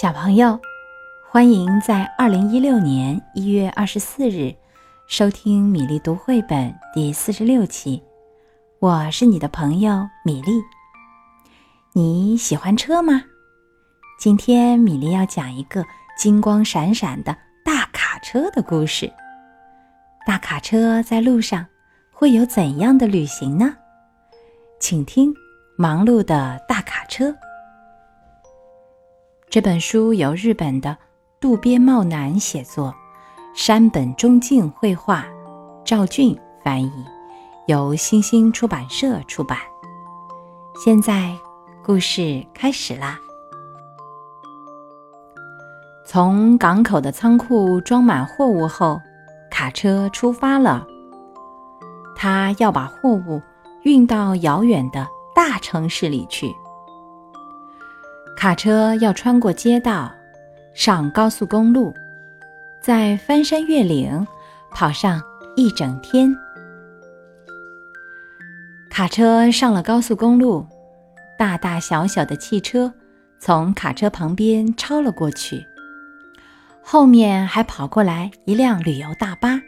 小朋友，欢迎在二零一六年一月二十四日收听米粒读绘本第四十六期。我是你的朋友米粒。你喜欢车吗？今天米粒要讲一个金光闪闪的大卡车的故事。大卡车在路上会有怎样的旅行呢？请听《忙碌的大卡车》。这本书由日本的渡边茂男写作，山本忠敬绘画，赵俊翻译，由新星出版社出版。现在故事开始啦！从港口的仓库装满货物后，卡车出发了。他要把货物运到遥远的大城市里去。卡车要穿过街道，上高速公路，再翻山越岭，跑上一整天。卡车上了高速公路，大大小小的汽车从卡车旁边超了过去，后面还跑过来一辆旅游大巴。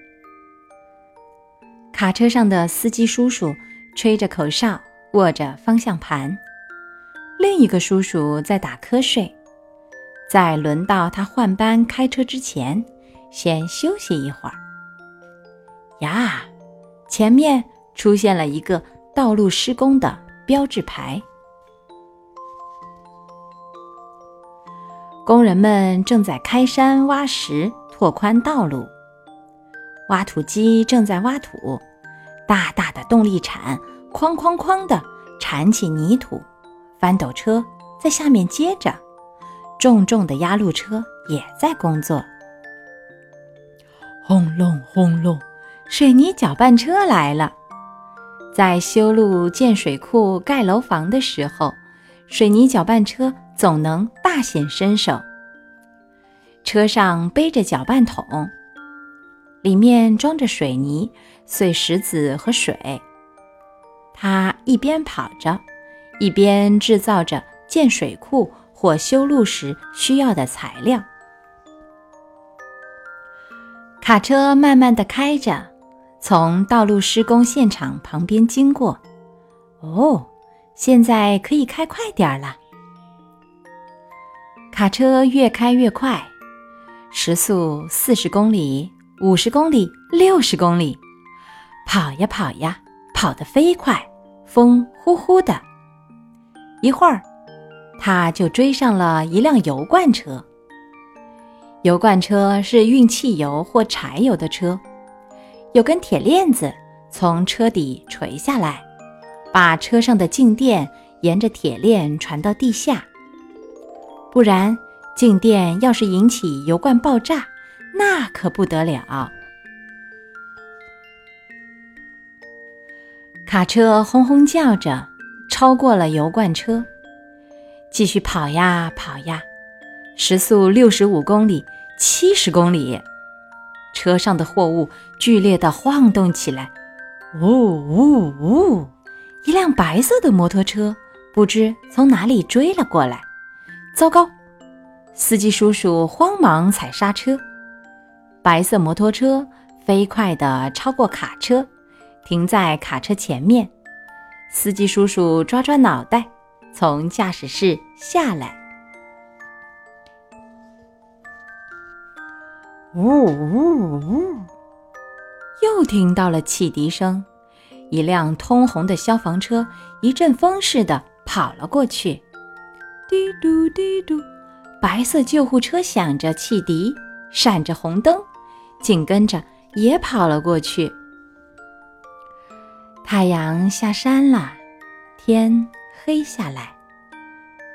卡车上的司机叔叔吹着口哨，握着方向盘。另一个叔叔在打瞌睡，在轮到他换班开车之前，先休息一会儿。呀，前面出现了一个道路施工的标志牌，工人们正在开山挖石，拓宽道路。挖土机正在挖土，大大的动力铲哐哐哐的铲起泥土。翻斗车在下面接着，重重的压路车也在工作。轰隆轰隆，水泥搅拌车来了。在修路、建水库、盖楼房的时候，水泥搅拌车总能大显身手。车上背着搅拌桶，里面装着水泥、碎石子和水。他一边跑着。一边制造着建水库或修路时需要的材料。卡车慢慢的开着，从道路施工现场旁边经过。哦，现在可以开快点了。卡车越开越快，时速四十公里、五十公里、六十公里，跑呀跑呀，跑得飞快，风呼呼的。一会儿，他就追上了一辆油罐车。油罐车是运汽油或柴油的车，有根铁链子从车底垂下来，把车上的静电沿着铁链传到地下。不然，静电要是引起油罐爆炸，那可不得了。卡车轰轰叫着。超过了油罐车，继续跑呀跑呀，时速六十五公里、七十公里，车上的货物剧烈地晃动起来。呜呜呜！一辆白色的摩托车不知从哪里追了过来。糟糕！司机叔叔慌忙踩刹车。白色摩托车飞快地超过卡车，停在卡车前面。司机叔叔抓抓脑袋，从驾驶室下来。呜呜呜！又听到了汽笛声，一辆通红的消防车一阵风似的跑了过去。滴嘟滴嘟，白色救护车响着汽笛，闪着红灯，紧跟着也跑了过去。太阳下山了，天黑下来。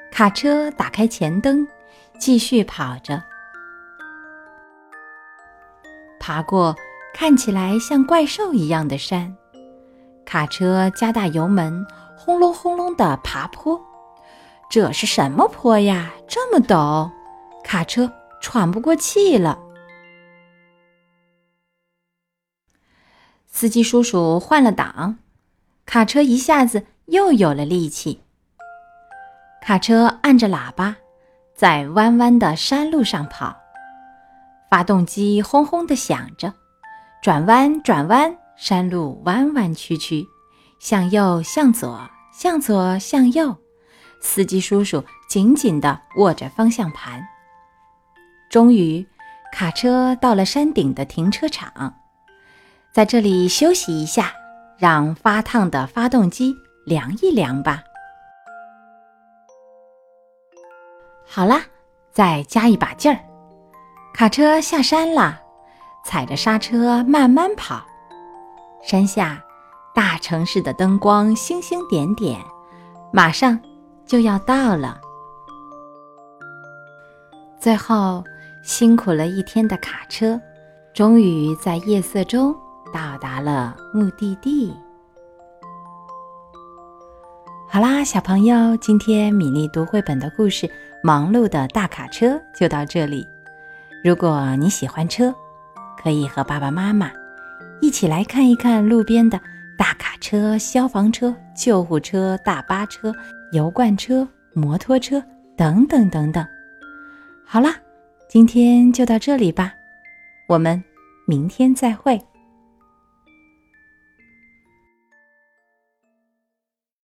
卡车打开前灯，继续跑着，爬过看起来像怪兽一样的山。卡车加大油门，轰隆轰隆的爬坡。这是什么坡呀？这么陡，卡车喘不过气了。司机叔叔换了挡。卡车一下子又有了力气。卡车按着喇叭，在弯弯的山路上跑，发动机轰轰地响着，转弯转弯，山路弯弯曲曲，向右向左，向左向右，司机叔叔紧紧地握着方向盘。终于，卡车到了山顶的停车场，在这里休息一下，让发烫的发动机凉一凉吧。好啦，再加一把劲儿，卡车下山啦，踩着刹车慢慢跑。山下，大城市的灯光星星点点，马上就要到了。最后，辛苦了一天的卡车，终于在夜色中达了目的地。好啦，小朋友，今天米粒读绘本的故事。忙碌的大卡车就到这里。如果你喜欢车，可以和爸爸妈妈一起来看一看路边的大卡车、消防车、救护车、大巴车、油罐车、摩托车等等等等。好啦，今天就到这里吧，我们明天再会。